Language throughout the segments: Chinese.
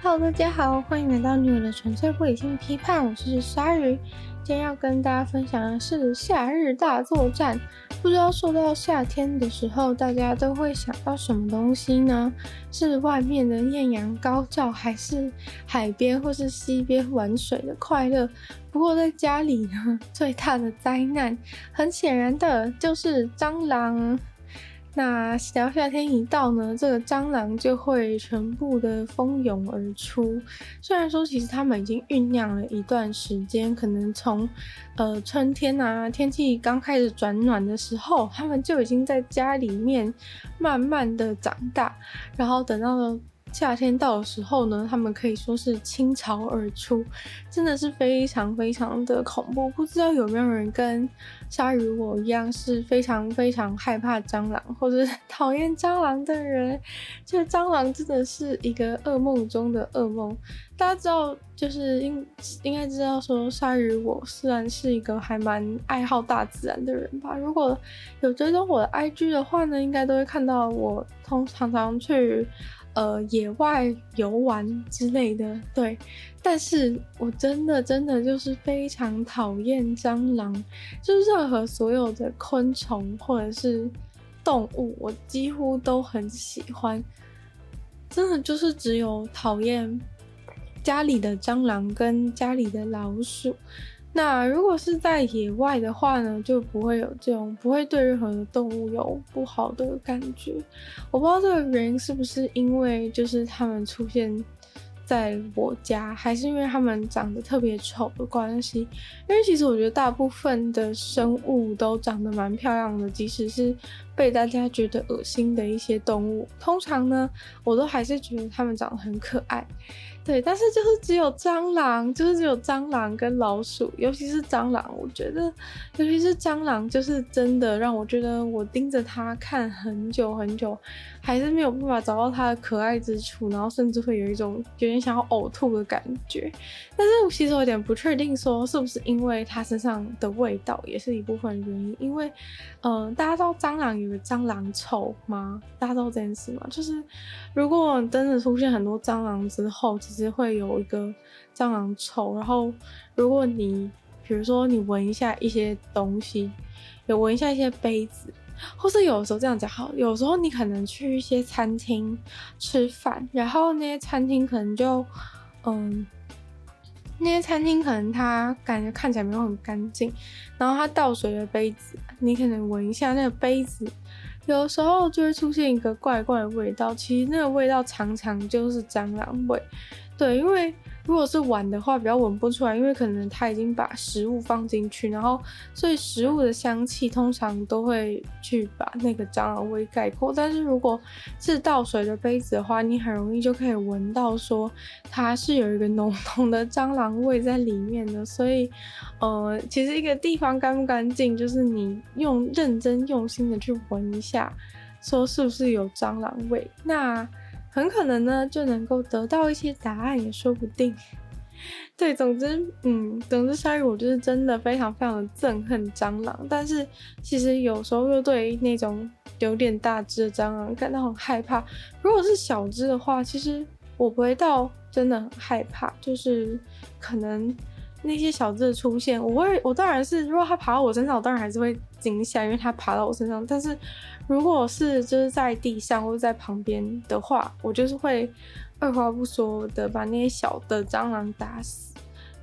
Hello，大家好，欢迎来到女友的纯粹不理性批判，我是鲨鱼。今天要跟大家分享的是夏日大作战。不知道说到夏天的时候，大家都会想到什么东西呢？是外面的艳阳高照，还是海边或是溪边玩水的快乐？不过在家里呢，最大的灾难，很显然的就是蟑螂。那只要夏天一到呢，这个蟑螂就会全部的蜂拥而出。虽然说其实他们已经酝酿了一段时间，可能从呃春天啊，天气刚开始转暖的时候，他们就已经在家里面慢慢的长大，然后等到了。夏天到的时候呢，他们可以说是倾巢而出，真的是非常非常的恐怖。不知道有没有人跟鲨鱼我一样是非常非常害怕蟑螂，或者讨厌蟑螂的人？这蟑螂真的是一个噩梦中的噩梦。大家知道，就是应应该知道说，鲨鱼我虽然是一个还蛮爱好大自然的人吧。如果有追踪我的 IG 的话呢，应该都会看到我通常常去。呃，野外游玩之类的，对，但是我真的真的就是非常讨厌蟑螂，就是任何所有的昆虫或者是动物，我几乎都很喜欢，真的就是只有讨厌家里的蟑螂跟家里的老鼠。那如果是在野外的话呢，就不会有这种，不会对任何的动物有不好的感觉。我不知道这个原因是不是因为就是它们出现在我家，还是因为它们长得特别丑的关系。因为其实我觉得大部分的生物都长得蛮漂亮的，即使是被大家觉得恶心的一些动物，通常呢，我都还是觉得它们长得很可爱。对，但是就是只有蟑螂，就是只有蟑螂跟老鼠，尤其是蟑螂，我觉得，尤其是蟑螂，就是真的让我觉得我盯着它看很久很久，还是没有办法找到它的可爱之处，然后甚至会有一种有点想要呕吐的感觉。但是我其实有点不确定，说是不是因为它身上的味道也是一部分原因，因为，嗯、大家知道蟑螂有蟑螂臭吗？大家知道这件事吗？就是如果真的出现很多蟑螂之后，其实会有一个蟑螂臭，然后如果你比如说你闻一下一些东西，有闻一下一些杯子，或是有时候这样讲好，有时候你可能去一些餐厅吃饭，然后那些餐厅可能就嗯，那些餐厅可能它感觉看起来没有很干净，然后它倒水的杯子，你可能闻一下那个杯子。有时候就会出现一个怪怪的味道，其实那个味道常常就是蟑螂味。对，因为如果是碗的话，比较闻不出来，因为可能他已经把食物放进去，然后所以食物的香气通常都会去把那个蟑螂味盖过。但是如果是倒水的杯子的话，你很容易就可以闻到说它是有一个浓浓的蟑螂味在里面的。所以，呃，其实一个地方干不干净，就是你用认真用心的去闻一下，说是不是有蟑螂味。那。很可能呢，就能够得到一些答案，也说不定。对，总之，嗯，总之，鲨鱼我就是真的非常非常的憎恨蟑螂，但是其实有时候又对那种有点大只的蟑螂感到很害怕。如果是小只的话，其实我不会到真的很害怕，就是可能。那些小只的出现，我会，我当然是，如果它爬到我身上，我当然还是会惊吓，因为它爬到我身上。但是，如果是就是在地上或者在旁边的话，我就是会二话不说的把那些小的蟑螂打死。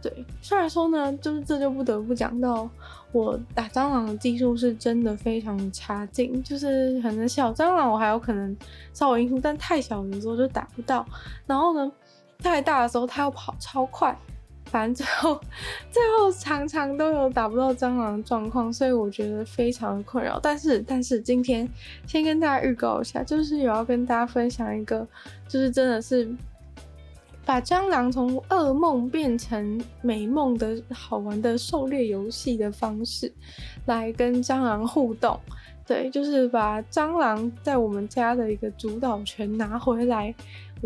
对，虽然说呢，就是这就不得不讲到我打蟑螂的技术是真的非常差劲，就是可能小蟑螂我还有可能稍微应付，但太小的时候就打不到。然后呢，太大的时候它要跑超快。反正最后，最后常常都有打不到蟑螂的状况，所以我觉得非常的困扰。但是，但是今天先跟大家预告一下，就是有要跟大家分享一个，就是真的是把蟑螂从噩梦变成美梦的好玩的狩猎游戏的方式，来跟蟑螂互动。对，就是把蟑螂在我们家的一个主导权拿回来。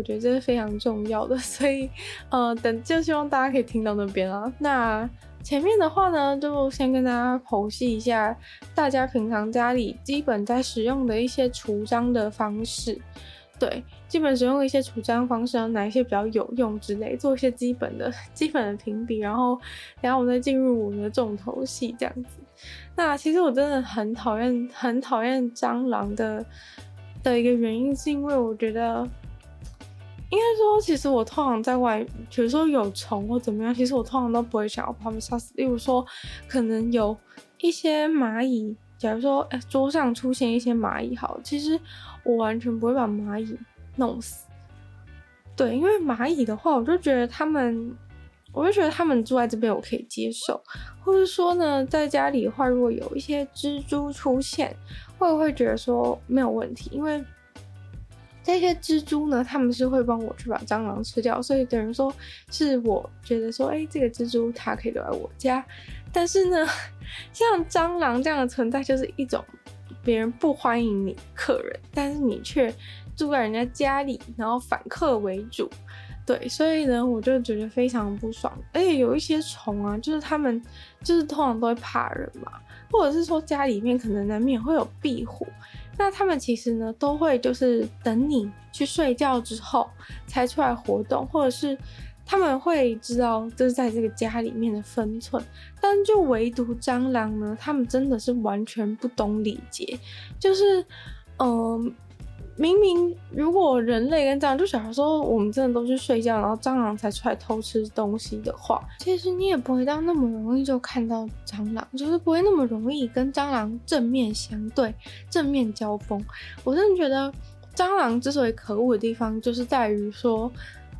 我觉得这是非常重要的，所以，呃，等就希望大家可以听到那边啊。那前面的话呢，就先跟大家剖析一下，大家平常家里基本在使用的一些除蟑的方式。对，基本使用一些除蟑方式，然后哪一些比较有用之类，做一些基本的基本的评比，然后然后我们再进入我们的重头戏这样子。那其实我真的很讨厌很讨厌蟑螂的的一个原因，是因为我觉得，应该说，其实我通常在外，比如说有虫或怎么样，其实我通常都不会想要把它们杀死。例如说，可能有一些蚂蚁。假如说，哎，桌上出现一些蚂蚁，好，其实我完全不会把蚂蚁弄死。对，因为蚂蚁的话，我就觉得他们，我就觉得他们住在这边我可以接受，或者说呢，在家里的话，如果有一些蜘蛛出现，会不会觉得说没有问题？因为这些蜘蛛呢，他们是会帮我去把蟑螂吃掉，所以等于说是我觉得说，哎，这个蜘蛛它可以留在我家。但是呢，像蟑螂这样的存在，就是一种别人不欢迎你客人，但是你却住在人家家里，然后反客为主，对，所以呢，我就觉得非常不爽。而且有一些虫啊，就是他们就是通常都会怕人嘛，或者是说家里面可能难免会有壁虎，那他们其实呢都会就是等你去睡觉之后才出来活动，或者是。他们会知道就是在这个家里面的分寸，但就唯独蟑螂呢，他们真的是完全不懂礼节。就是，嗯、明明如果人类跟蟑螂，就假如说我们真的都去睡觉，然后蟑螂才出来偷吃东西的话，其实你也不会到那么容易就看到蟑螂，就是不会那么容易跟蟑螂正面相对、正面交锋。我真的觉得蟑螂之所以可恶的地方，就是在于说。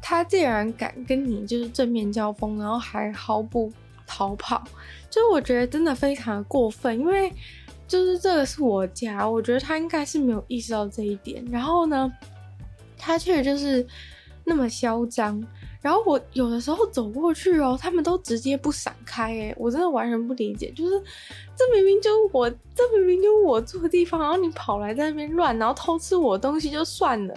他竟然敢跟你就是正面交锋，然后还毫不逃跑，就是我觉得真的非常的过分。因为就是这个是我家，我觉得他应该是没有意识到这一点。然后呢，他却就是那么嚣张。然后我有的时候走过去哦，他们都直接不闪开，诶，我真的完全不理解。就是这明明就是我，这明明就是我住的地方，然后你跑来在那边乱，然后偷吃我东西就算了。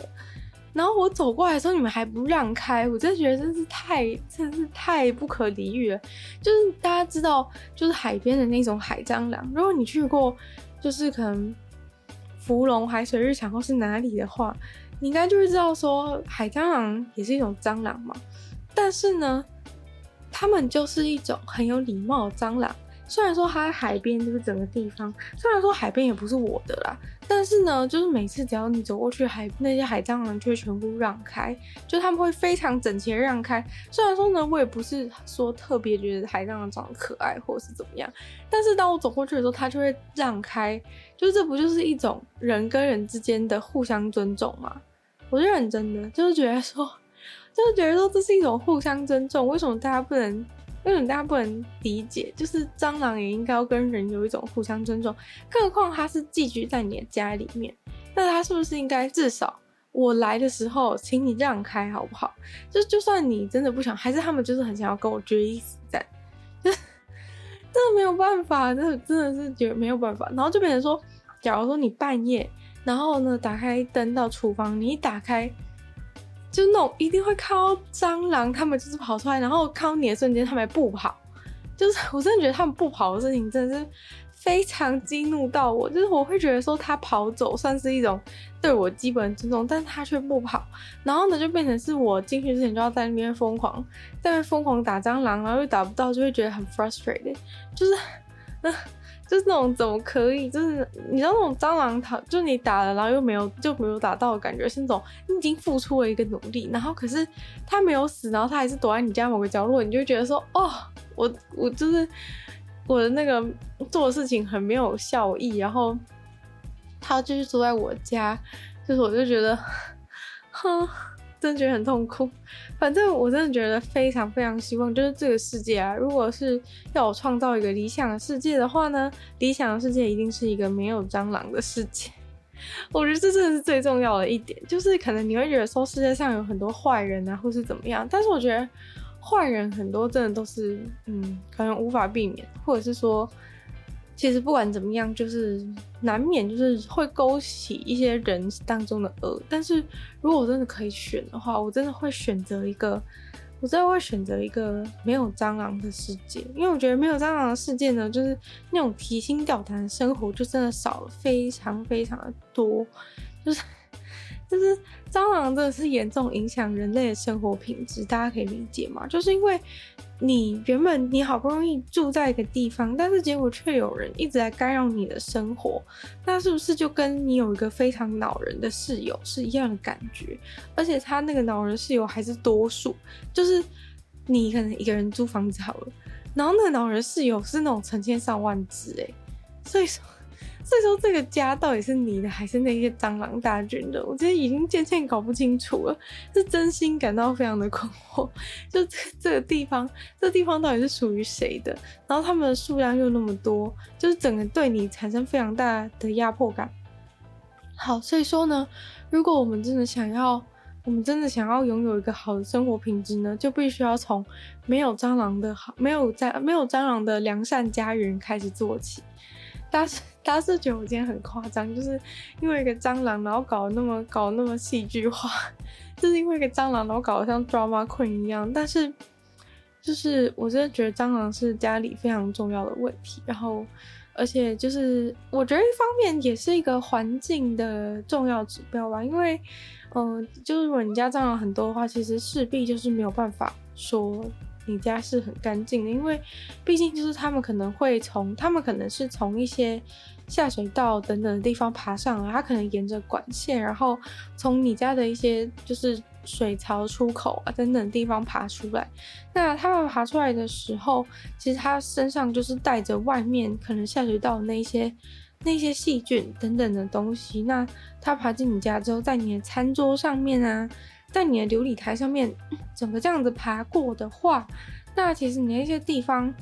然后我走过来的时候，你们还不让开，我真的觉得真是太，真是太不可理喻了。就是大家知道，就是海边的那种海蟑螂，如果你去过，就是可能福隆海水浴场或是哪里的话，你应该就会知道说，海蟑螂也是一种蟑螂嘛。但是呢，它们就是一种很有礼貌的蟑螂。虽然说它在海边，就是整个地方。虽然说海边也不是我的啦，但是呢，就是每次只要你走过去海，那些海蟑螂就会全部让开，就他们会非常整齐的让开。虽然说呢，我也不是说特别觉得海蟑螂长得可爱或是怎么样，但是当我走过去的时候，它就会让开。就是这不就是一种人跟人之间的互相尊重吗？我是认真的，就是觉得说，就是觉得说这是一种互相尊重。为什么大家不能？为什么大家不能理解？就是蟑螂也应该要跟人有一种互相尊重，更何况它是寄居在你的家里面，那它是不是应该至少我来的时候，请你让开好不好？就就算你真的不想，还是他们就是很想要跟我决一死战，就 真的没有办法，真的真的是觉得没有办法。然后就变成说，假如说你半夜，然后呢打开灯到厨房，你一打开。就那种一定会看到蟑螂，他们就是跑出来，然后看到你的瞬间，他们不跑，就是我真的觉得他们不跑的事情真的是非常激怒到我，就是我会觉得说他跑走算是一种对我基本尊重，但是他却不跑，然后呢就变成是我进去之前就要在那边疯狂，在那边疯狂打蟑螂，然后又打不到，就会觉得很 frustrated，就是那。就是那种怎么可以？就是你知道那种蟑螂，它就你打了，然后又没有就没有打到的感觉，是那种你已经付出了一个努力，然后可是它没有死，然后它还是躲在你家某个角落，你就觉得说，哦，我我就是我的那个做的事情很没有效益，然后它继续住在我家，就是我就觉得，哼。真觉得很痛苦，反正我真的觉得非常非常希望，就是这个世界啊，如果是要我创造一个理想的世界的话呢，理想的世界一定是一个没有蟑螂的世界。我觉得这真的是最重要的一点，就是可能你会觉得说世界上有很多坏人啊，或是怎么样，但是我觉得坏人很多真的都是，嗯，可能无法避免，或者是说。其实不管怎么样，就是难免就是会勾起一些人当中的恶。但是如果我真的可以选的话，我真的会选择一个，我真的会选择一个没有蟑螂的世界。因为我觉得没有蟑螂的世界呢，就是那种提心吊胆的生活就真的少了非常非常的多。就是就是蟑螂真的是严重影响人类的生活品质，大家可以理解吗？就是因为你原本你好不容易住在一个地方，但是结果却有人一直在干扰你的生活，那是不是就跟你有一个非常恼人的室友是一样的感觉？而且他那个恼人室友还是多数，就是你可能一个人租房子好了，然后那个恼人室友是那种成千上万只哎，所以说。所以说，这个家到底是你的还是那些蟑螂大军的？我觉得已经渐渐搞不清楚了，是真心感到非常的困惑。就这这个地方，这地方到底是属于谁的？然后他们的数量又那么多，就是整个对你产生非常大的压迫感。好，所以说呢，如果我们真的想要，我们真的想要拥有一个好的生活品质呢，就必须要从没有蟑螂的好，没有在没有蟑螂的良善家园开始做起。大家是大家是觉得我今天很夸张，就是因为一个蟑螂，然后搞得那么搞得那么戏剧化，就是因为一个蟑螂，然后搞得像 drama queen 一样。但是，就是我真的觉得蟑螂是家里非常重要的问题。然后，而且就是我觉得一方面也是一个环境的重要指标吧。因为，嗯、就是如果你家蟑螂很多的话，其实势必就是没有办法说。你家是很干净的，因为毕竟就是他们可能会从，他们可能是从一些下水道等等的地方爬上来，他可能沿着管线，然后从你家的一些就是水槽出口啊等等地方爬出来。那他们爬出来的时候，其实他身上就是带着外面可能下水道那些那些细菌等等的东西。那他爬进你家之后，在你的餐桌上面啊。在你的琉璃台上面，整个这样子爬过的话，那其实你那些地方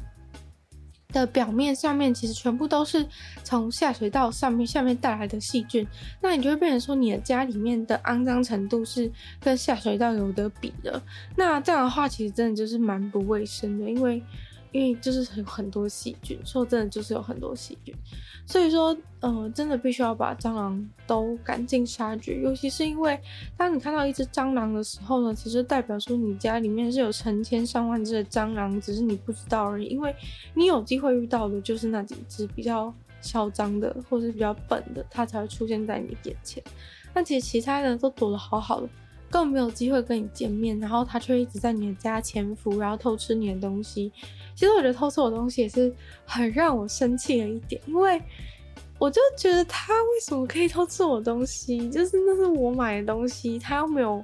的表面上面，其实全部都是从下水道上面下面带来的细菌，那你就会变成说你的家里面的肮脏程度是跟下水道有得比的。那这样的话，其实真的就是蛮不卫生的，因为。因为就是有很多细菌，说真的就是有很多细菌，所以说，呃，真的必须要把蟑螂都赶尽杀绝。尤其是因为，当你看到一只蟑螂的时候呢，其实代表说你家里面是有成千上万只的蟑螂，只是你不知道而已。因为你有机会遇到的就是那几只比较嚣张的，或是比较笨的，它才会出现在你眼前。但其实其他的都躲得好好的。更没有机会跟你见面，然后他却一直在你的家潜伏，然后偷吃你的东西。其实我觉得偷吃我东西也是很让我生气的一点，因为我就觉得他为什么可以偷吃我东西？就是那是我买的东西，他又没有，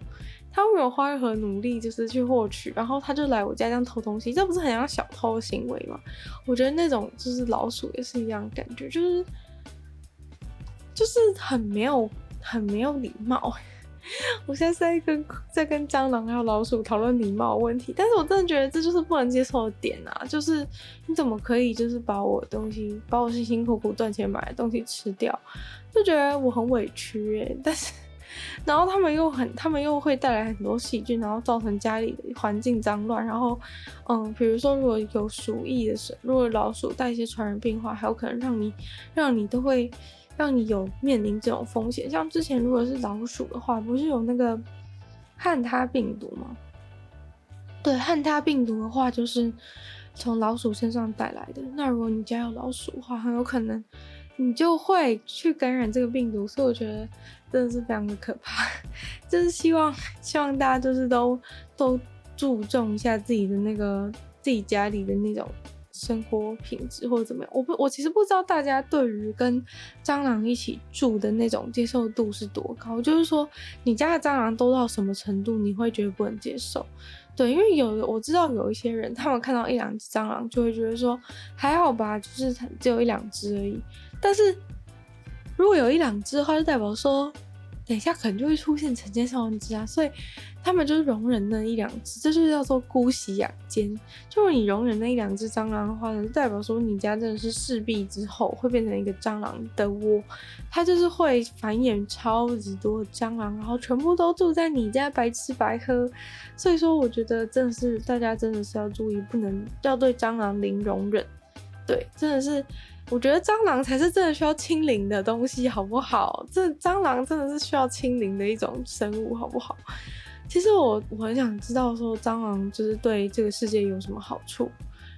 他又没有花任何努力就是去获取，然后他就来我家这样偷东西，这不是很像小偷的行为吗？我觉得那种就是老鼠也是一样感觉，就是就是很没有很没有礼貌。我现在在跟在跟蟑螂还有老鼠讨论礼貌问题，但是我真的觉得这就是不能接受的点啊！就是你怎么可以就是把我东西，把我辛辛苦苦赚钱买的东西吃掉，就觉得我很委屈诶。但是，然后他们又很，他们又会带来很多细菌，然后造成家里的环境脏乱。然后，嗯，比如说如果有鼠疫的时候，如果老鼠带一些传染病的话，还有可能让你让你都会。让你有面临这种风险，像之前如果是老鼠的话，不是有那个汉他病毒吗？对，汉他病毒的话就是从老鼠身上带来的。那如果你家有老鼠的话，很有可能你就会去感染这个病毒。所以我觉得真的是非常的可怕。就是希望希望大家就是都都注重一下自己的那个自己家里的那种。生活品质或者怎么样，我不，我其实不知道大家对于跟蟑螂一起住的那种接受度是多高。就是说，你家的蟑螂多到什么程度，你会觉得不能接受？对，因为有我知道有一些人，他们看到一两只蟑螂就会觉得说还好吧，就是只有一两只而已。但是如果有一两只的话，就代表说。等一下，可能就会出现成千上万只啊，所以他们就是容忍那一两只，这就是叫做姑息养奸。就是你容忍那一两只蟑螂的话呢，就代表说你家真的是势必之后会变成一个蟑螂的窝，它就是会繁衍超级多蟑螂，然后全部都住在你家白吃白喝。所以说，我觉得真的是大家真的是要注意，不能要对蟑螂零容忍。对，真的是。我觉得蟑螂才是真的需要清零的东西，好不好？这蟑螂真的是需要清零的一种生物，好不好？其实我我很想知道说，蟑螂就是对这个世界有什么好处？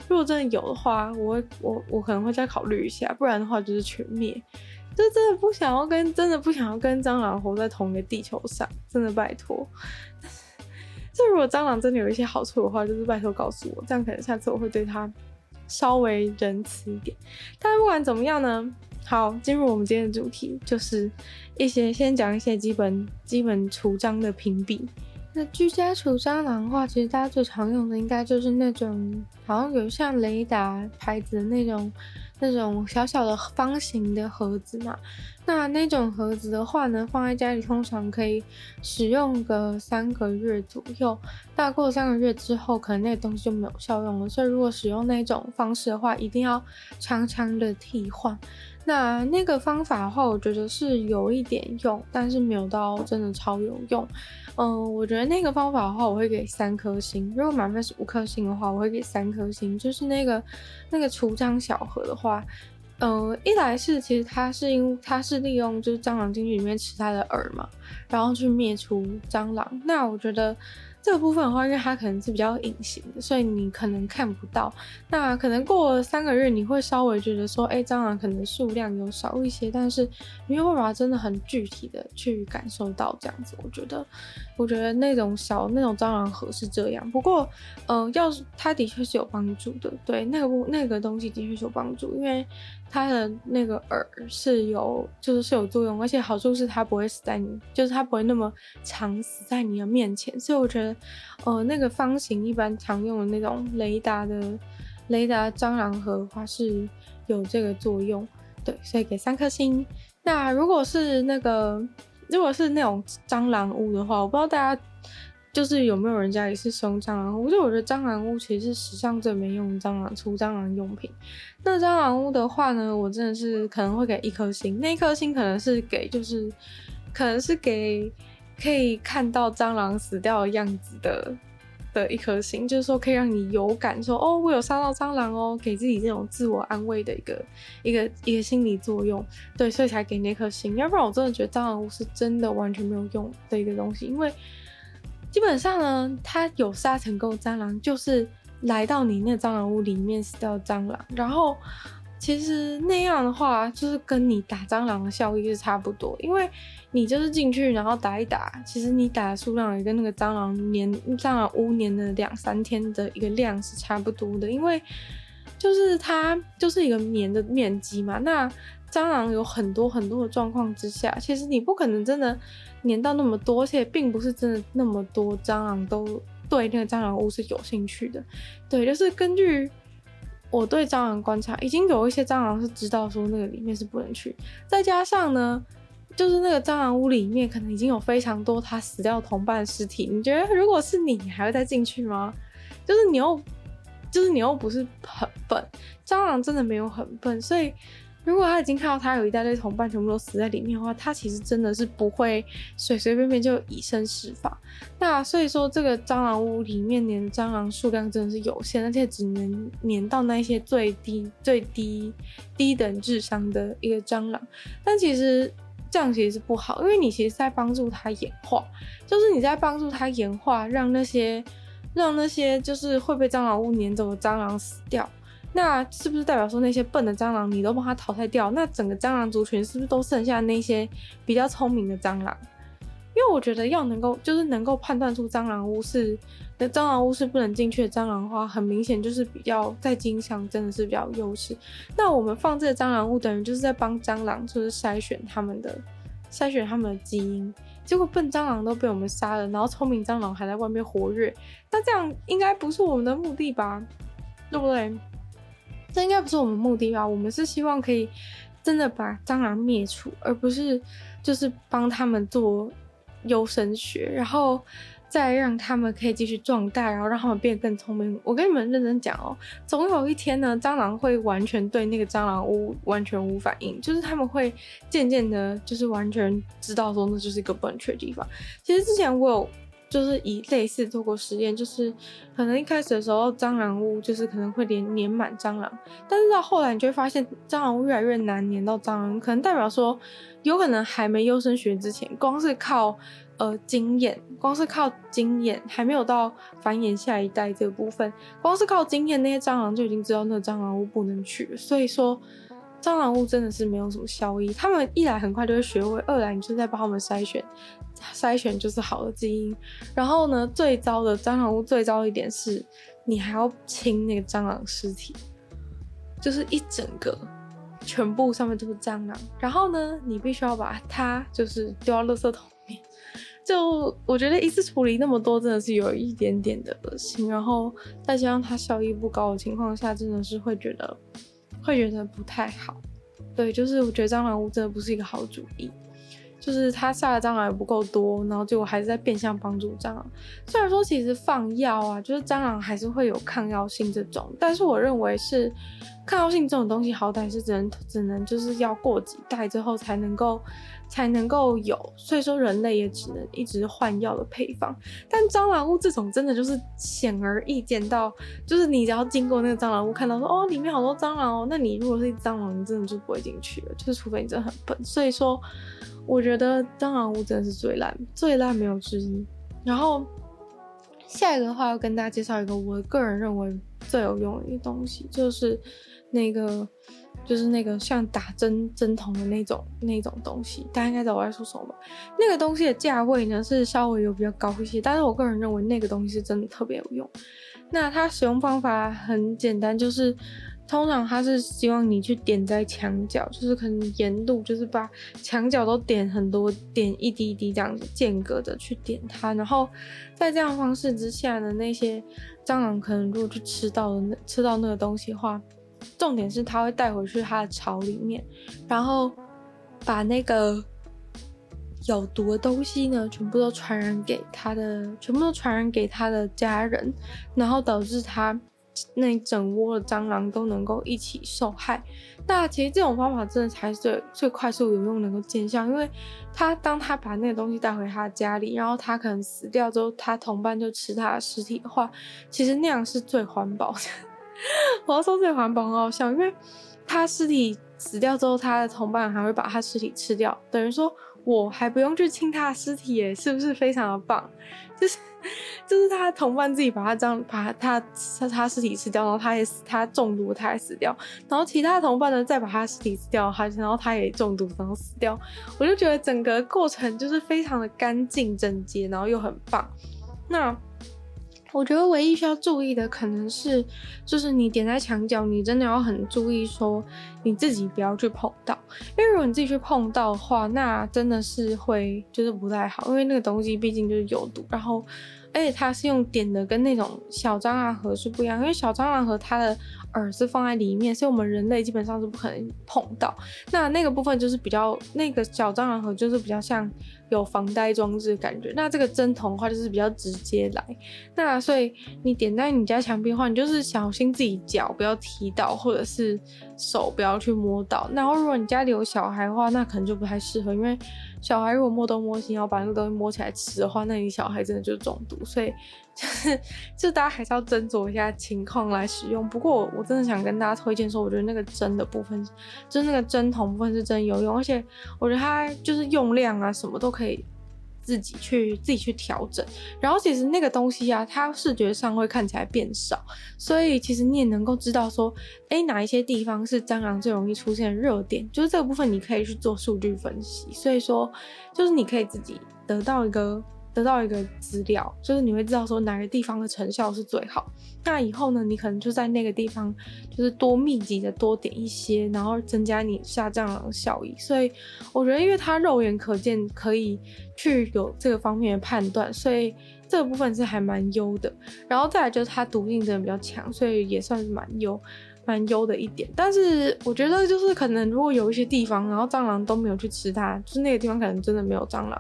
如果真的有的话，我会我我可能会再考虑一下，不然的话就是全灭。就真的不想要跟真的不想要跟蟑螂活在同一个地球上，真的拜托。就如果蟑螂真的有一些好处的话，就是拜托告诉我，这样可能下次我会对它稍微仁慈一点。但不管怎么样呢，好，进入我们今天的主题，就是一些先讲一些基本基本除蟑的评比。那居家除蟑螂的话，其实大家最常用的应该就是那种好像有像雷达牌子的那种那种小小的方形的盒子嘛。那那种盒子的话呢，放在家里通常可以使用个三个月左右。大过三个月之后，可能那个东西就没有效用了。所以如果使用那种方式的话，一定要常常的替换。那那个方法的话，我觉得是有一点用，但是没有到真的超有用。嗯，我觉得那个方法的话，我会给三颗星。如果满分是五颗星的话，我会给三颗星。就是那个那个除蟑小盒的话，嗯，一来是其实它是因为它是利用就是蟑螂进去里面吃它的饵嘛，然后去灭除蟑螂。那我觉得。这个部分的话，因为它可能是比较隐形的，所以你可能看不到。那可能过了三个月，你会稍微觉得说，哎，蟑螂可能数量有少一些，但是没有办法真的很具体的去感受到这样子。我觉得，我觉得那种小那种蟑螂盒是这样。不过，呃，要是它的确是有帮助的，对，那个那个东西的确是有帮助，因为。它的那个饵是有，就是是有作用，而且好处是它不会死在你，就是它不会那么长死在你的面前，所以我觉得，呃，那个方形一般常用的那种雷达的雷达蟑螂盒的话是有这个作用，对，所以给三颗星。那如果是那个，如果是那种蟑螂屋的话，我不知道大家。就是有没有人家里是生蟑螂屋？就我觉得蟑螂屋其实是史上最没用的蟑螂除蟑螂用品。那蟑螂屋的话呢，我真的是可能会给一颗星。那一颗星可能是给，就是可能是给可以看到蟑螂死掉的样子的的一颗星，就是说可以让你有感说哦，我有杀到蟑螂哦，给自己这种自我安慰的一个一个一个心理作用。对，所以才给那颗星。要不然我真的觉得蟑螂屋是真的完全没有用的一个东西，因为。基本上呢，它有杀成功蟑螂，就是来到你那蟑螂屋里面死掉蟑螂。然后，其实那样的话，就是跟你打蟑螂的效益是差不多，因为你就是进去然后打一打，其实你打的数量也跟那个蟑螂粘蟑螂屋粘了两三天的一个量是差不多的，因为就是它就是一个粘的面积嘛。那蟑螂有很多很多的状况之下，其实你不可能真的。粘到那么多，而且并不是真的那么多蟑螂都对那个蟑螂屋是有兴趣的。对，就是根据我对蟑螂观察，已经有一些蟑螂是知道说那个里面是不能去。再加上呢，就是那个蟑螂屋里面可能已经有非常多它死掉同伴尸体。你觉得如果是你，你还会再进去吗？就是你又，就是你又不是很笨，蟑螂真的没有很笨，所以。如果他已经看到他有一大堆同伴全部都死在里面的话，他其实真的是不会随随便便就以身试法。那所以说，这个蟑螂屋里面粘蟑螂数量真的是有限，而且只能粘到那些最低、最低、低等智商的一个蟑螂。但其实这样其实是不好，因为你其实在帮助它演化，就是你在帮助它演化，让那些让那些就是会被蟑螂屋粘走的蟑螂死掉。那是不是代表说那些笨的蟑螂你都帮它淘汰掉？那整个蟑螂族群是不是都剩下那些比较聪明的蟑螂？因为我觉得要能够就是能够判断出蟑螂屋是那蟑螂屋是不能进去的蟑螂的话，很明显就是比较在基因上真的是比较优势。那我们放这个蟑螂屋等于就是在帮蟑螂就是筛选他们的筛选他们的基因，结果笨蟑螂都被我们杀了，然后聪明蟑螂还在外面活跃，那这样应该不是我们的目的吧？对不对？这应该不是我们目的吧？我们是希望可以真的把蟑螂灭除，而不是就是帮他们做优生学，然后再让他们可以继续壮大，然后让他们变得更聪明。我跟你们认真讲哦，总有一天呢，蟑螂会完全对那个蟑螂屋完全无反应，就是他们会渐渐的，就是完全知道说那就是一个不能去的地方。其实之前我有。就是以类似做过实验，就是可能一开始的时候蟑螂屋就是可能会连粘满蟑螂，但是到后来你就会发现蟑螂屋越来越难粘到蟑螂，可能代表说有可能还没优生学之前，光是靠呃经验，光是靠经验还没有到繁衍下一代这个部分，光是靠经验那些蟑螂就已经知道那蟑螂屋不能去，所以说蟑螂屋真的是没有什么效益。他们一来很快就会学会，二来你就在帮他们筛选，筛选就是好的基因。然后呢，最糟的蟑螂屋最糟的一点是，你还要清那个蟑螂尸体，就是一整个。全部上面都是蟑螂，然后呢，你必须要把它就是丢到垃圾桶里面。就我觉得一次处理那么多，真的是有一点点的恶心。然后再加上它效益不高的情况下，真的是会觉得会觉得不太好。对，就是我觉得蟑螂屋真的不是一个好主意。就是他下的蟑螂也不够多，然后结果还是在变相帮助蟑螂。虽然说其实放药啊，就是蟑螂还是会有抗药性这种，但是我认为是抗药性这种东西，好歹是只能只能就是要过几代之后才能够才能够有，所以说人类也只能一直换药的配方。但蟑螂屋这种真的就是显而易见到，就是你只要经过那个蟑螂屋，看到说哦里面好多蟑螂哦，那你如果是蟑螂，你真的就不会进去了，就是除非你真的很笨。所以说。我觉得蟑螂屋真的是最烂，最烂没有之一。然后下一个的话，要跟大家介绍一个我个人认为最有用的一个东西，就是那个，就是那个像打针针筒的那种那种东西。大家应该知道我在说什么吧？那个东西的价位呢是稍微有比较高一些，但是我个人认为那个东西是真的特别有用。那它使用方法很简单，就是。通常它是希望你去点在墙角，就是可能沿路，就是把墙角都点很多，点一滴一滴这样子间隔的去点它，然后在这样方式之下呢，那些蟑螂可能如果去吃到的那吃到那个东西的话，重点是它会带回去它的巢里面，然后把那个有毒的东西呢，全部都传染给它的，全部都传染给它的家人，然后导致它。那整窝的蟑螂都能够一起受害，那其实这种方法真的才是最最快速有用，能够见效。因为他当他把那个东西带回他家里，然后他可能死掉之后，他同伴就吃他的尸体的话，其实那样是最环保的。我要说最环保很好笑，因为他尸体死掉之后，他的同伴还会把他尸体吃掉，等于说我还不用去清他的尸体，耶，是不是非常的棒？就是。就是他的同伴自己把他这样把他他他尸体吃掉，然后他也死，他中毒，他也死掉，然后其他的同伴呢再把他尸体吃掉，他然后他也中毒，然后死掉。我就觉得整个过程就是非常的干净整洁，然后又很棒。那我觉得唯一需要注意的可能是，就是你点在墙角，你真的要很注意说你自己不要去碰到，因为如果你自己去碰到的话，那真的是会就是不太好，因为那个东西毕竟就是有毒，然后。而且它是用点的，跟那种小蟑螂盒是不一样，因为小蟑螂盒它的耳是放在里面，所以我们人类基本上是不可能碰到。那那个部分就是比较，那个小蟑螂盒就是比较像有防呆装置的感觉。那这个针筒的话就是比较直接来。那所以你点在你家墙壁的话，你就是小心自己脚不要踢到，或者是手不要去摸到。然后如果你家里有小孩的话，那可能就不太适合，因为。小孩如果摸东摸西，然后把那个东西摸起来吃的话，那你小孩真的就中毒，所以 就是就大家还是要斟酌一下情况来使用。不过我真的想跟大家推荐说，我觉得那个针的部分，就是那个针筒部分是真有用，而且我觉得它就是用量啊什么都可以。自己去自己去调整，然后其实那个东西啊，它视觉上会看起来变少，所以其实你也能够知道说，哎，哪一些地方是蟑螂最容易出现的热点，就是这个部分你可以去做数据分析，所以说就是你可以自己得到一个。得到一个资料，就是你会知道说哪个地方的成效是最好。那以后呢，你可能就在那个地方，就是多密集的多点一些，然后增加你下蟑螂的效益。所以我觉得，因为它肉眼可见，可以去有这个方面的判断，所以这个部分是还蛮优的。然后再来就是它毒性真的比较强，所以也算是蛮优蛮优的一点。但是我觉得就是可能如果有一些地方，然后蟑螂都没有去吃它，就是那个地方可能真的没有蟑螂。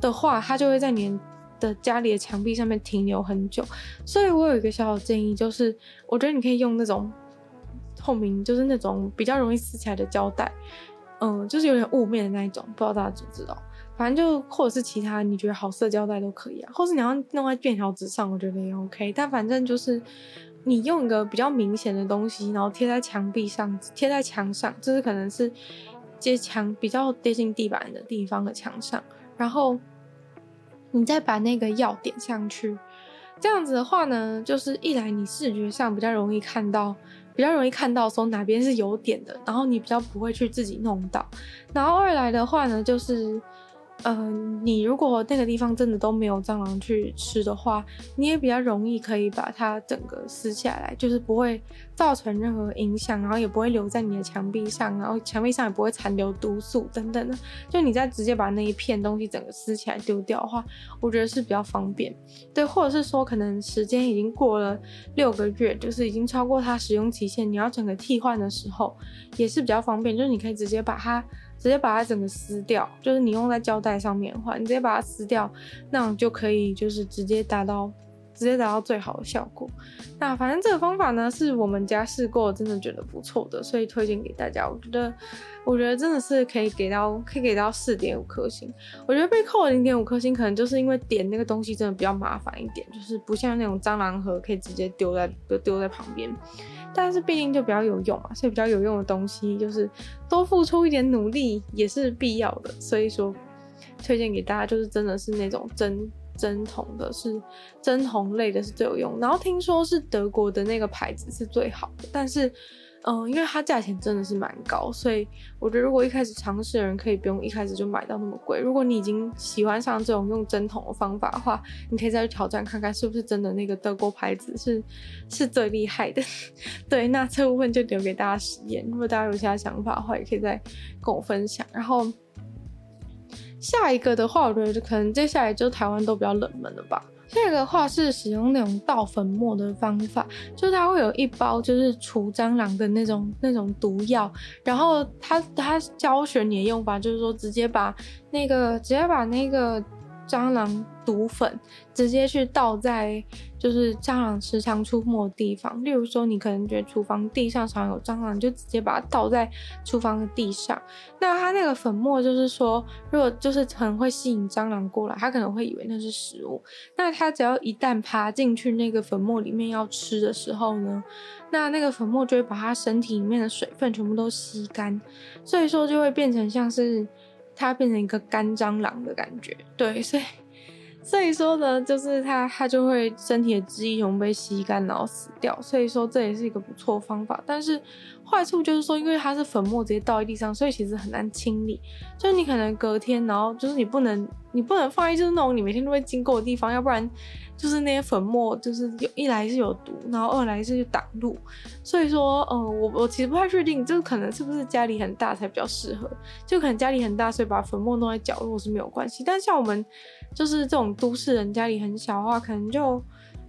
的话，它就会在你的家里的墙壁上面停留很久。所以我有一个小小建议，就是我觉得你可以用那种透明，就是那种比较容易撕起来的胶带，嗯，就是有点雾面的那一种，不知道大家知不知道？反正就或者是其他你觉得好色胶带都可以啊，或是你要弄在便条纸上，我觉得也 OK。但反正就是你用一个比较明显的东西，然后贴在墙壁上，贴在墙上，就是可能是接墙比较贴近地板的地方的墙上。然后你再把那个药点上去，这样子的话呢，就是一来你视觉上比较容易看到，比较容易看到说哪边是有点的，然后你比较不会去自己弄到。然后二来的话呢，就是。嗯、呃，你如果那个地方真的都没有蟑螂去吃的话，你也比较容易可以把它整个撕下来，就是不会造成任何影响，然后也不会留在你的墙壁上，然后墙壁上也不会残留毒素等等的。就你再直接把那一片东西整个撕起来丢掉的话，我觉得是比较方便。对，或者是说可能时间已经过了六个月，就是已经超过它使用期限，你要整个替换的时候也是比较方便，就是你可以直接把它。直接把它整个撕掉，就是你用在胶带上面的话，你直接把它撕掉，那样就可以就是直接达到直接达到最好的效果。那反正这个方法呢，是我们家试过，真的觉得不错的，所以推荐给大家。我觉得，我觉得真的是可以给到可以给到四点五颗星。我觉得被扣了零点五颗星，可能就是因为点那个东西真的比较麻烦一点，就是不像那种蟑螂盒可以直接丢在丢在旁边。但是毕竟就比较有用嘛，所以比较有用的东西就是多付出一点努力也是必要的。所以说，推荐给大家就是真的是那种针针筒的，是针筒类的是最有用。然后听说是德国的那个牌子是最好的，但是。嗯，因为它价钱真的是蛮高，所以我觉得如果一开始尝试的人可以不用一开始就买到那么贵。如果你已经喜欢上这种用针筒的方法的话，你可以再去挑战看看是不是真的那个德国牌子是是最厉害的。对，那这部分就留给大家实验。如果大家有其他想法的话，也可以再跟我分享。然后下一个的话，我觉得可能接下来就台湾都比较冷门了吧。这个话是使用那种倒粉末的方法，就是它会有一包就是除蟑螂的那种那种毒药，然后它它教学你的用法就是说直接把那个直接把那个。蟑螂毒粉直接去倒在就是蟑螂时常出没的地方，例如说你可能觉得厨房地上常有蟑螂，就直接把它倒在厨房的地上。那它那个粉末就是说，如果就是很会吸引蟑螂过来，它可能会以为那是食物。那它只要一旦爬进去那个粉末里面要吃的时候呢，那那个粉末就会把它身体里面的水分全部都吸干，所以说就会变成像是。它变成一个干蟑螂的感觉，对，所以所以说呢，就是它它就会身体的汁液全部被吸干，然后死掉。所以说这也是一个不错方法，但是坏处就是说，因为它是粉末直接倒在地上，所以其实很难清理。就是你可能隔天，然后就是你不能你不能放在就是那种你每天都会经过的地方，要不然。就是那些粉末，就是有一来是有毒，然后二来是挡路，所以说，嗯、呃，我我其实不太确定，就是可能是不是家里很大才比较适合，就可能家里很大，所以把粉末弄在角落是没有关系。但像我们就是这种都市人，家里很小的话，可能就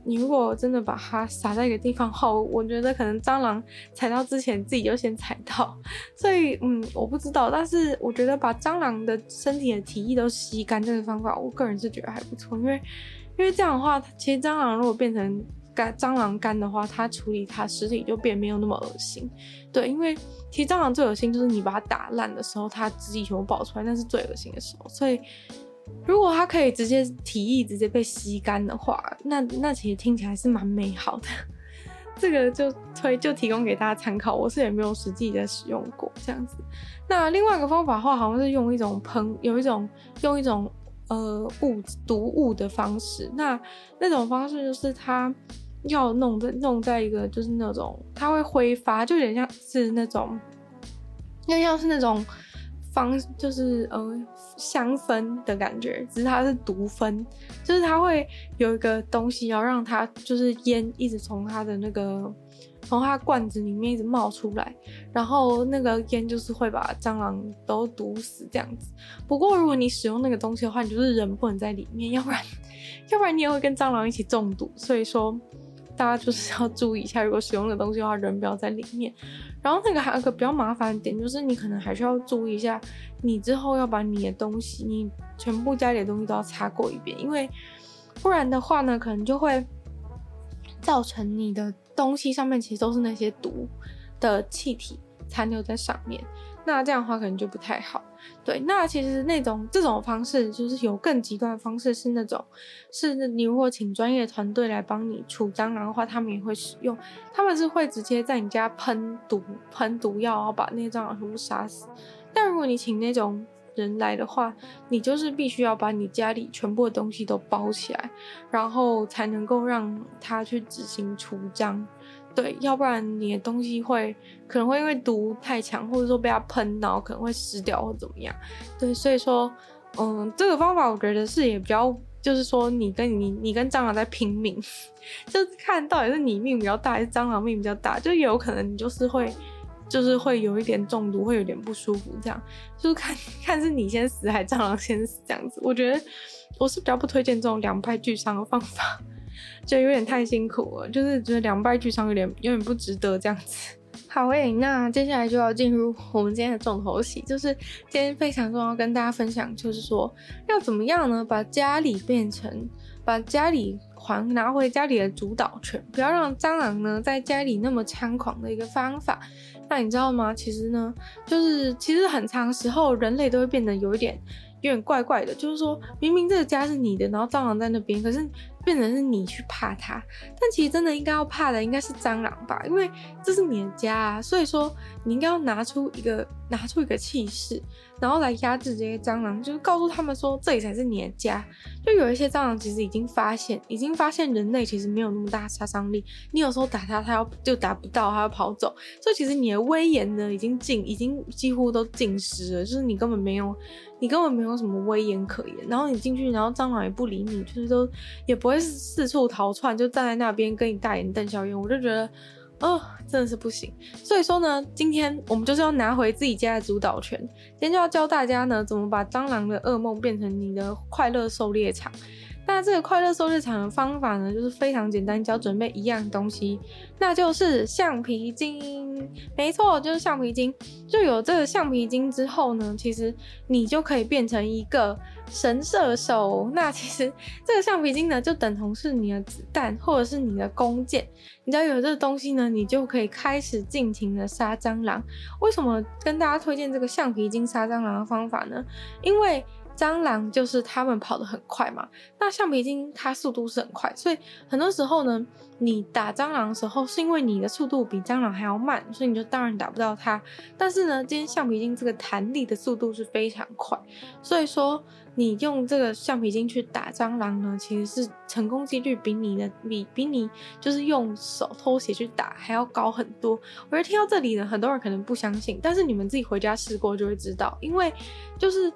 你如果真的把它撒在一个地方后，我觉得可能蟑螂踩到之前自己就先踩到，所以嗯，我不知道，但是我觉得把蟑螂的身体的体液都吸干这个方法，我个人是觉得还不错，因为。因为这样的话，其实蟑螂如果变成干蟑螂干的话，它处理它尸体就变没有那么恶心。对，因为其实蟑螂最恶心就是你把它打烂的时候，它自己全部爆出来，那是最恶心的时候。所以如果它可以直接体液直接被吸干的话，那那其实听起来是蛮美好的。这个就推就提供给大家参考，我是也没有实际的使用过这样子。那另外一个方法的话，好像是用一种喷，有一种用一种。呃，物毒物的方式，那那种方式就是它要弄在弄在一个就是那种它会挥发，就有点像是那种，因为像是那种方就是呃香氛的感觉，只是它是毒氛，就是它会有一个东西要让它就是烟一直从它的那个。从它罐子里面一直冒出来，然后那个烟就是会把蟑螂都毒死这样子。不过如果你使用那个东西的话，你就是人不能在里面，要不然，要不然你也会跟蟑螂一起中毒。所以说，大家就是要注意一下，如果使用那个东西的话，人不要在里面。然后那个还有个比较麻烦的点，就是你可能还是要注意一下，你之后要把你的东西，你全部家里的东西都要擦过一遍，因为不然的话呢，可能就会造成你的。东西上面其实都是那些毒的气体残留在上面，那这样的话可能就不太好。对，那其实那种这种方式就是有更极端的方式，是那种是你如果请专业团队来帮你除蟑螂的话，他们也会使用，他们是会直接在你家喷毒喷毒药，然后把那些蟑螂全部杀死。但如果你请那种人来的话，你就是必须要把你家里全部的东西都包起来，然后才能够让他去执行除蟑。对，要不然你的东西会可能会因为毒太强，或者说被它喷然后，可能会湿掉或怎么样。对，所以说，嗯，这个方法我觉得是也比较，就是说你跟你你跟蟑螂在拼命，就是看到底是你命比较大，还是蟑螂命比较大，就有可能你就是会，就是会有一点中毒，会有点不舒服，这样就是看看是你先死还是蟑螂先死这样子。我觉得我是比较不推荐这种两败俱伤的方法。就有点太辛苦了，就是觉得两败俱伤，有点有点不值得这样子。好诶、那接下来就要进入我们今天的重头戏，就是今天非常重要跟大家分享，就是说要怎么样呢？把家里变成，把家里还拿回家里的主导权，不要让蟑螂呢在家里那么猖狂的一个方法。那你知道吗？其实呢，就是其实很长时候人类都会变得有一点。有点怪怪的，就是说明明这个家是你的，然后蟑螂在那边，可是变成是你去怕它，但其实真的应该要怕的应该是蟑螂吧，因为这是你的家啊，所以说你应该要拿出一个拿出一个气势。然后来压制这些蟑螂，就是告诉他们说，这里才是你的家。就有一些蟑螂其实已经发现，已经发现人类其实没有那么大杀伤力。你有时候打它，它要就打不到，它要跑走。所以其实你的威严呢，已经尽，已经几乎都尽失了。就是你根本没有，你根本没有什么威严可言。然后你进去，然后蟑螂也不理你，就是都也不会四处逃窜，就站在那边跟你大眼瞪小眼。我就觉得。哦，真的是不行。所以说呢，今天我们就是要拿回自己家的主导权。今天就要教大家呢，怎么把蟑螂的噩梦变成你的快乐狩猎场。那这个快乐狩猎场的方法呢，就是非常简单，只要准备一样东西，那就是橡皮筋。没错，就是橡皮筋。就有这个橡皮筋之后呢，其实你就可以变成一个神射手。那其实这个橡皮筋呢，就等同是你的子弹或者是你的弓箭。你只要有这个东西呢，你就可以开始尽情的杀蟑螂。为什么跟大家推荐这个橡皮筋杀蟑螂的方法呢？因为蟑螂就是它们跑得很快嘛，那橡皮筋它速度是很快，所以很多时候呢，你打蟑螂的时候是因为你的速度比蟑螂还要慢，所以你就当然打不到它。但是呢，今天橡皮筋这个弹力的速度是非常快，所以说你用这个橡皮筋去打蟑螂呢，其实是成功几率比你的比比你就是用手拖鞋去打还要高很多。我觉得听到这里呢，很多人可能不相信，但是你们自己回家试过就会知道，因为就是。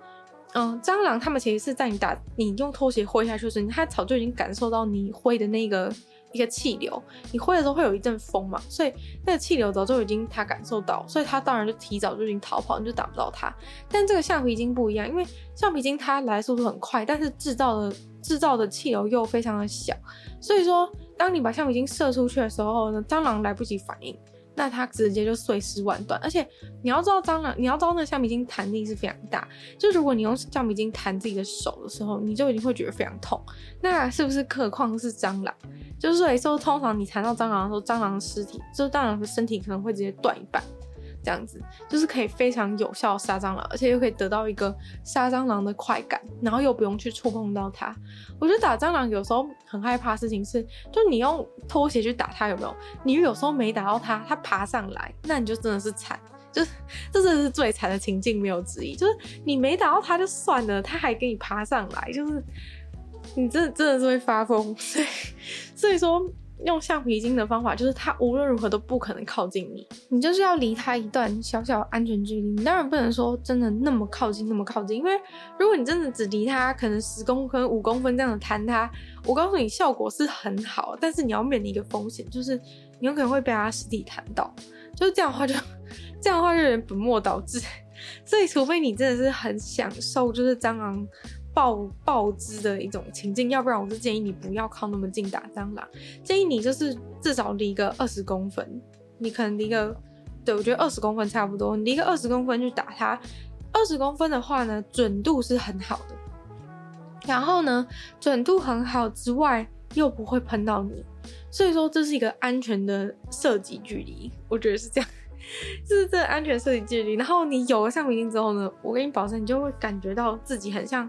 嗯，蟑螂它们其实是在你打你用拖鞋挥下去的时候，它早就已经感受到你挥的那个一个气流，你挥的时候会有一阵风嘛，所以那个气流早就已经它感受到，所以它当然就提早就已经逃跑，你就打不到它。但这个橡皮筋不一样，因为橡皮筋它来速度很快，但是制造的制造的气流又非常的小，所以说当你把橡皮筋射出去的时候呢，蟑螂来不及反应。那它直接就碎尸万段，而且你要知道蟑螂，你要知道那个橡皮筋弹力是非常大，就如果你用橡皮筋弹自己的手的时候，你就已经会觉得非常痛。那是不是何况是蟑螂？就是说，说通常你弹到蟑螂的时候，蟑螂的尸体，就是蟑螂的身体可能会直接断一半。这样子就是可以非常有效杀蟑螂，而且又可以得到一个杀蟑螂的快感，然后又不用去触碰到它。我觉得打蟑螂有时候很害怕的事情是，就你用拖鞋去打它，有没有？你有时候没打到它，它爬上来，那你就真的是惨，就是这真的是最惨的情境，没有之一。就是你没打到它就算了，它还给你爬上来，就是你真的真的是会发疯。所以，所以说。用橡皮筋的方法，就是它无论如何都不可能靠近你，你就是要离它一段小小安全距离。你当然不能说真的那么靠近，那么靠近，因为如果你真的只离它可能十公分、五公分这样子弹它，我告诉你效果是很好，但是你要面临一个风险，就是你有可能会被它实体弹到，就是这样的话就 这样的话就有点本末倒置。所以除非你真的是很享受，就是蟑螂。爆爆汁的一种情境，要不然我是建议你不要靠那么近打蟑螂，建议你就是至少离个二十公分，你可能离个，对，我觉得二十公分差不多，你离个二十公分去打它，二十公分的话呢，准度是很好的，然后呢，准度很好之外又不会喷到你，所以说这是一个安全的射击距离，我觉得是这样，就是这安全射击距离，然后你有了橡皮筋之后呢，我跟你保证，你就会感觉到自己很像。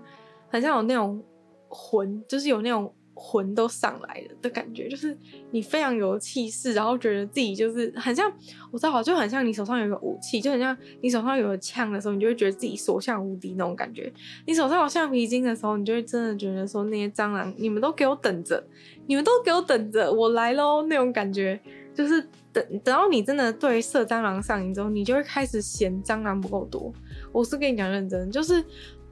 很像有那种魂，就是有那种魂都上来了的感觉，就是你非常有气势，然后觉得自己就是很像，我知道，就很像你手上有个武器，就很像你手上有个枪的时候，你就会觉得自己所向无敌那种感觉。你手上有橡皮筋的时候，你就会真的觉得说那些蟑螂，你们都给我等着，你们都给我等着，我来喽那种感觉。就是等等到你真的对射蟑螂上瘾之后，你就会开始嫌蟑螂不够多。我是跟你讲认真，就是。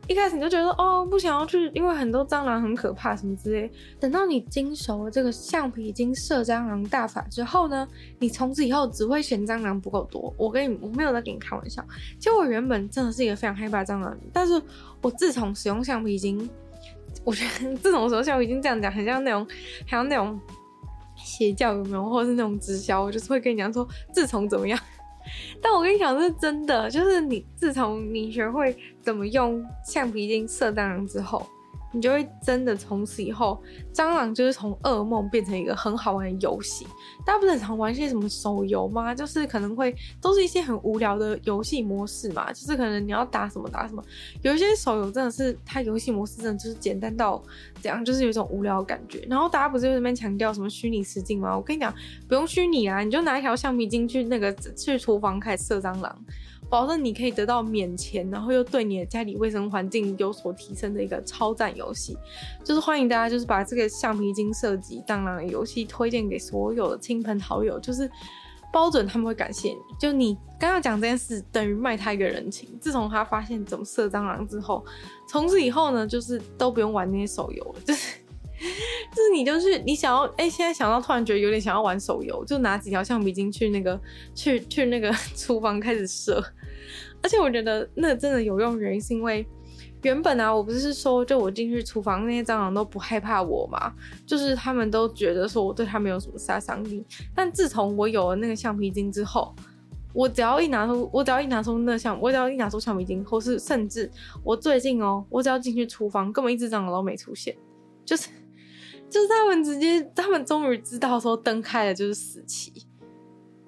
一开始你就觉得哦，不想要去，因为很多蟑螂很可怕什么之类。等到你经熟了这个橡皮筋射蟑螂大法之后呢，你从此以后只会嫌蟑螂不够多。我跟你，我没有在跟你开玩笑。其实我原本真的是一个非常害怕蟑螂，但是我自从使用橡皮筋，我觉得自从使用橡皮筋这样讲，很像那种，很像那种邪教有没有，或者是那种直销，我就是会跟你讲说，自从怎么样。但我跟你讲，是真的，就是你自从你学会怎么用橡皮筋射蟑螂之后。你就会真的从此以后，蟑螂就是从噩梦变成一个很好玩的游戏。大家不是很常玩一些什么手游吗？就是可能会都是一些很无聊的游戏模式嘛。就是可能你要打什么打什么。有一些手游真的是它游戏模式真的就是简单到这样，就是有一种无聊的感觉。然后大家不是在那边强调什么虚拟实境吗？我跟你讲，不用虚拟啊，你就拿一条橡皮筋去那个去厨房开始射蟑螂。保证你可以得到免钱，然后又对你的家里卫生环境有所提升的一个超赞游戏，就是欢迎大家就是把这个橡皮筋设计蟑螂游戏推荐给所有的亲朋好友，就是包准他们会感谢你。就你刚刚讲这件事，等于卖他一个人情。自从他发现怎么射蟑螂之后，从此以后呢，就是都不用玩那些手游了，就是。就是你，就是你想要哎、现在想到突然觉得有点想要玩手游，就拿几条橡皮筋去那个去去那个 厨房开始射。而且我觉得那真的有用，原因是因为原本啊，我不是说就我进去厨房那些蟑螂都不害怕我嘛，就是他们都觉得说我对他没有什么杀伤力。但自从我有了那个橡皮筋之后，我只要一拿出，我只要一拿出那橡，我只要一拿出橡皮筋，或是甚至我最近哦，我只要进去厨房，根本一只蟑螂都没出现，就是。就是他们直接，他们终于知道说灯开了就是死期，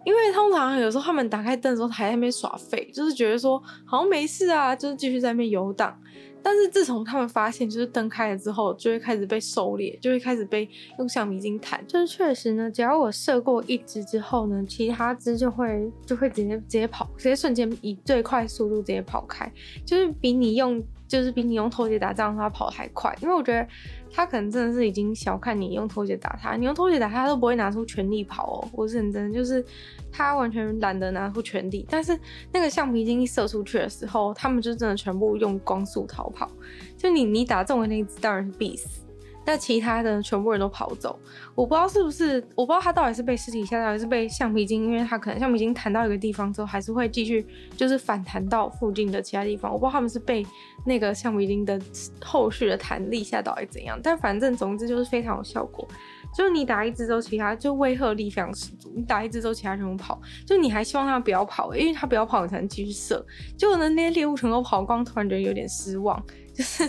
因为通常有时候他们打开灯的时候还在那边耍废，就是觉得说好像没事啊，就是继续在那边游荡。但是自从他们发现就是灯开了之后，就会开始被狩猎，就会开始被用橡皮筋弹。就是确实呢，只要我射过一只之后呢，其他只就会就会直接直接跑，直接瞬间以最快速度直接跑开，就是比你用。就是比你用拖鞋打仗，他跑得还快，因为我觉得他可能真的是已经小看你用拖鞋打他，你用拖鞋打他，都不会拿出全力跑哦。我是认真，就是他完全懒得拿出全力，但是那个橡皮筋一射出去的时候，他们就真的全部用光速逃跑。就你你打中的那只当然是必死。但其他的全部人都跑走，我不知道是不是，我不知道他到底是被尸体吓到，还是被橡皮筋，因为他可能橡皮筋弹到一个地方之后，还是会继续就是反弹到附近的其他地方。我不知道他们是被那个橡皮筋的后续的弹力吓到，还是怎样。但反正总之就是非常有效果，就是你打一只之后，其他就威慑力非常十足。你打一只之后，其他全部跑，就你还希望他不要跑，因为他不要跑，你才能继续射。结果呢，那些猎物全都跑光，突然觉得有点失望。就 是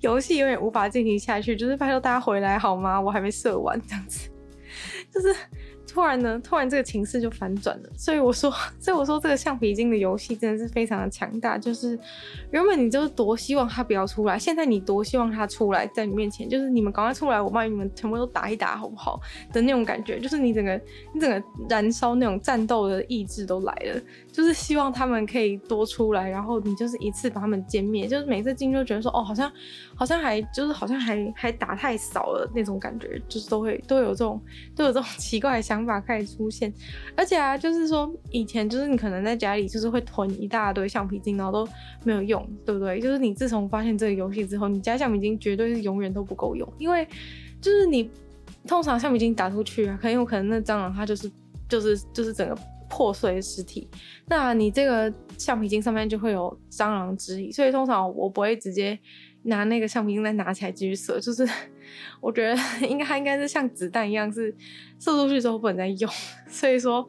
游戏有点无法进行下去，就是拜托大家回来好吗？我还没射完，这样子，就是。突然呢，突然这个情势就反转了，所以我说，所以我说这个橡皮筋的游戏真的是非常的强大。就是原本你就是多希望他不要出来，现在你多希望他出来，在你面前，就是你们赶快出来，我帮你们全部都打一打，好不好？的那种感觉，就是你整个你整个燃烧那种战斗的意志都来了，就是希望他们可以多出来，然后你就是一次把他们歼灭。就是每次进就觉得说，哦，好像好像还就是好像还还打太少了那种感觉，就是都会都有这种 都有这种奇怪的想法。开始出现，而且啊，就是说以前就是你可能在家里就是会囤一大堆橡皮筋，然后都没有用，对不对？就是你自从发现这个游戏之后，你家橡皮筋绝对是永远都不够用，因为就是你通常橡皮筋打出去啊，很有可能那蟑螂它就是就是就是整个破碎的尸体，那你这个橡皮筋上面就会有蟑螂之液，所以通常我不会直接。拿那个橡皮筋再拿起来继续射，就是 我觉得应该它应该是像子弹一样，是射出去之后不能再用。所以说，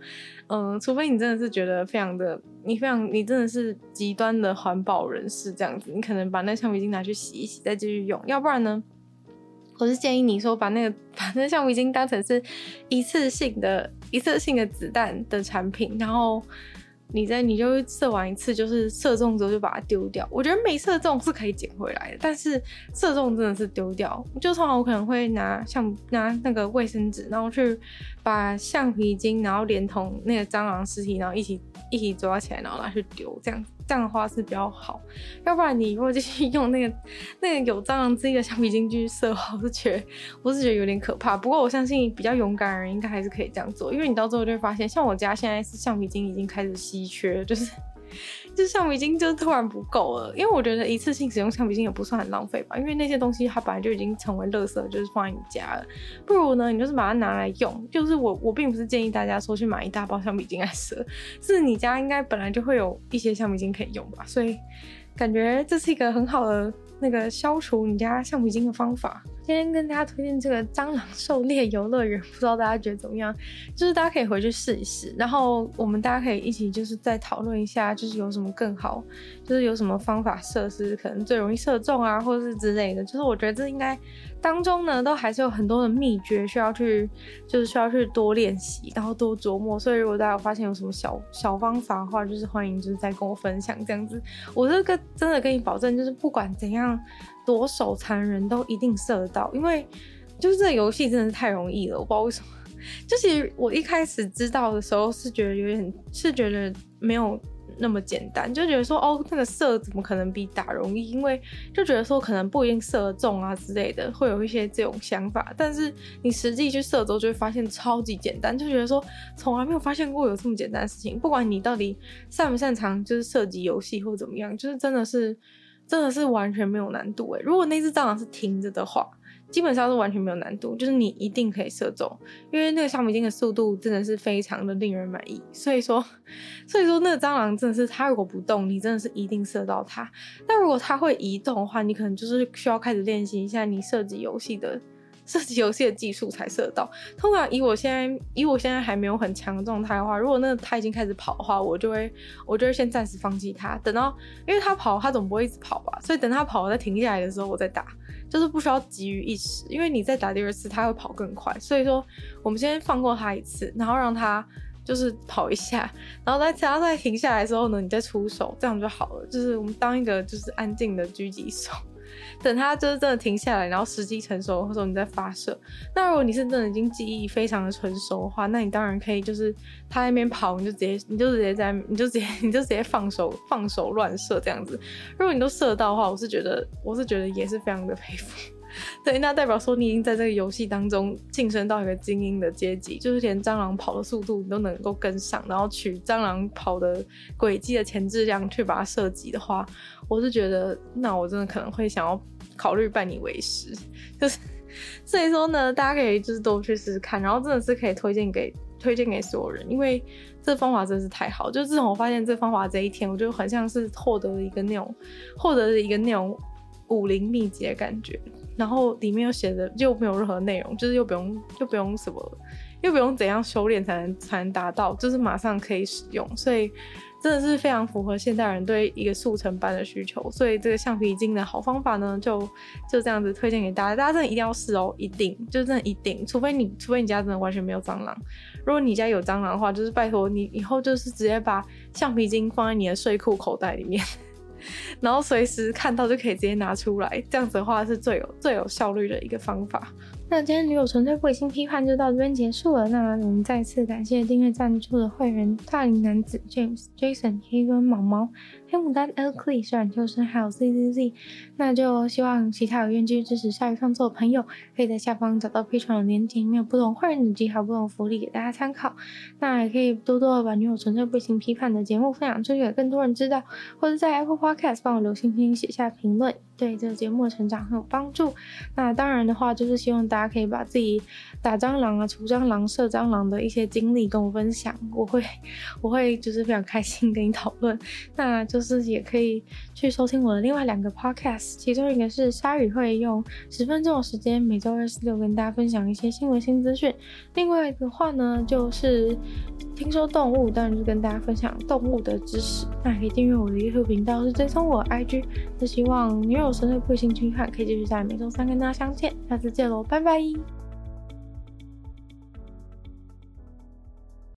嗯，除非你真的是觉得非常的，你非常你真的是极端的环保人士这样子，你可能把那橡皮筋拿去洗一洗再继续用。要不然呢，我是建议你说把那个把那橡皮筋当成是一次性的、一次性的子弹的产品，然后。你在你就射完一次，就是射中之后就把它丢掉。我觉得没射中是可以捡回来的，但是射中真的是丢掉。就通常我可能会拿像拿那个卫生纸，然后去把橡皮筋，然后连同那个蟑螂尸体，然后一起一起抓起来，然后拿去丢这样子。这样的话是比较好。要不然你如果继续用那个 那个有蟑螂汁的橡皮筋去射，我是觉得我是觉得有点可怕。不过我相信比较勇敢的人应该还是可以这样做，因为你到最后就会发现，像我家现在是橡皮筋已经开始稀缺，就是。就橡皮筋就突然不够了，因为我觉得一次性使用橡皮筋也不算很浪费吧，因为那些东西它本来就已经成为垃圾，就是放在你家了。不如呢，你就是把它拿来用。就是我我并不是建议大家说去买一大包橡皮筋来射，是你家应该本来就会有一些橡皮筋可以用吧，所以感觉这是一个很好的那个消除你家橡皮筋的方法。今天跟大家推荐这个蟑螂狩猎游乐园，不知道大家觉得怎么样？就是大家可以回去试一试，然后我们大家可以一起就是再讨论一下，就是有什么更好，就是有什么方法设施可能最容易射中啊，或者是之类的。就是我觉得这应该当中呢，都还是有很多的秘诀需要去，就是需要去多练习，然后多琢磨。所以如果大家有发现有什么小小方法的话，就是欢迎就是再跟我分享这样子。我这个真的跟你保证，就是不管怎样。多手残人都一定射得到，因为就是这游戏真的是太容易了，我不知道为什么。就其实我一开始知道的时候是觉得有点，是觉得没有那么简单，就觉得说哦，那个射怎么可能比打容易？因为就觉得说可能不一定射得中啊之类的，会有一些这种想法。但是你实际去射之后，就会发现超级简单，就觉得说从来没有发现过有这么简单的事情。不管你到底擅不擅长，就是射击游戏或怎么样，就是真的是。真的是完全没有难度诶，如果那只蟑螂是停着的话，基本上是完全没有难度，就是你一定可以射中，因为那个橡皮筋的速度真的是非常的令人满意。所以说，所以说那个蟑螂真的是，它如果不动，你真的是一定射到它。但如果它会移动的话，你可能就是需要开始练习一下你射击游戏的。射击游戏的技术才射到。通常以我现在以我现在还没有很强的状态的话，如果那他已经开始跑的话，我就会我就会先暂时放弃他，等到因为他跑，他总不会一直跑吧，所以等他跑再停下来的时候，我再打，就是不需要急于一时，因为你再打第二次他会跑更快，所以说我们先放过他一次，然后让他就是跑一下，然后再等他再停下来的时候呢，你再出手，这样就好了。就是我们当一个就是安静的狙击手。等它就是真的停下来，然后时机成熟的时候你再发射。那如果你是真的已经记忆非常的成熟的话，那你当然可以就是它那边跑，你就直接你就直接在你就直接你就直接放手放手乱射这样子。如果你都射到的话，我是觉得我是觉得也是非常的佩服。对，那代表说你已经在这个游戏当中晋升到一个精英的阶级，就是连蟑螂跑的速度你都能够跟上，然后取蟑螂跑的轨迹的前质量去把它射击的话，我是觉得那我真的可能会想要考虑拜你为师。就是 所以说呢，大家可以就是多去试试看，然后真的是可以推荐给推荐给所有人，因为这方法真是太好。就自从我发现这方法这一天，我就很像是获得了一个那种获得了一个那种武林秘籍的感觉。然后里面又写的又没有任何内容，就是又不用又不用什么，又不用怎样修炼才能才能达到，就是马上可以使用，所以真的是非常符合现代人对一个速成班的需求。所以这个橡皮筋的好方法呢，就就这样子推荐给大家，大家真的一定要试哦，一定就真的一定，除非你除非你家真的完全没有蟑螂，如果你家有蟑螂的话，就是拜托你以后就是直接把橡皮筋放在你的睡裤口袋里面。然后随时看到就可以直接拿出来，这样子的话是最有最有效率的一个方法。那今天女友纯粹不理性批判就到这边结束了。那我们再次感谢订阅赞助的会员：大龄男子 James、Jason、黑根毛毛、黑牡丹、Elclee、冼秋生，还有 ZZZ。那就希望其他有愿继续支持鲨鱼创作的朋友，可以在下方找到 Patreon 的链接，里面有不同会员等级还有不同福利给大家参考。那也可以多多的把女友纯粹不理性批判的节目分享出去，给更多人知道，或者在 Apple Podcast 帮我留星星、写下评论，对这个节目的成长很有帮助。那当然的话，就是希望大家。可以把自己打蟑螂啊、除蟑螂、射蟑螂的一些经历跟我分享，我会我会就是非常开心跟你讨论。那就是也可以去收听我的另外两个 podcast，其中一个是鲨鱼会用十分钟的时间每周二、四、六跟大家分享一些新闻新资讯。另外的话呢，就是听说动物，当然就是跟大家分享动物的知识。那可以订阅我的 YouTube 频道，是追踪我 IG。是希望女友纯粹不理性批判可以继续在每周三跟大家相见，下次见喽，拜拜。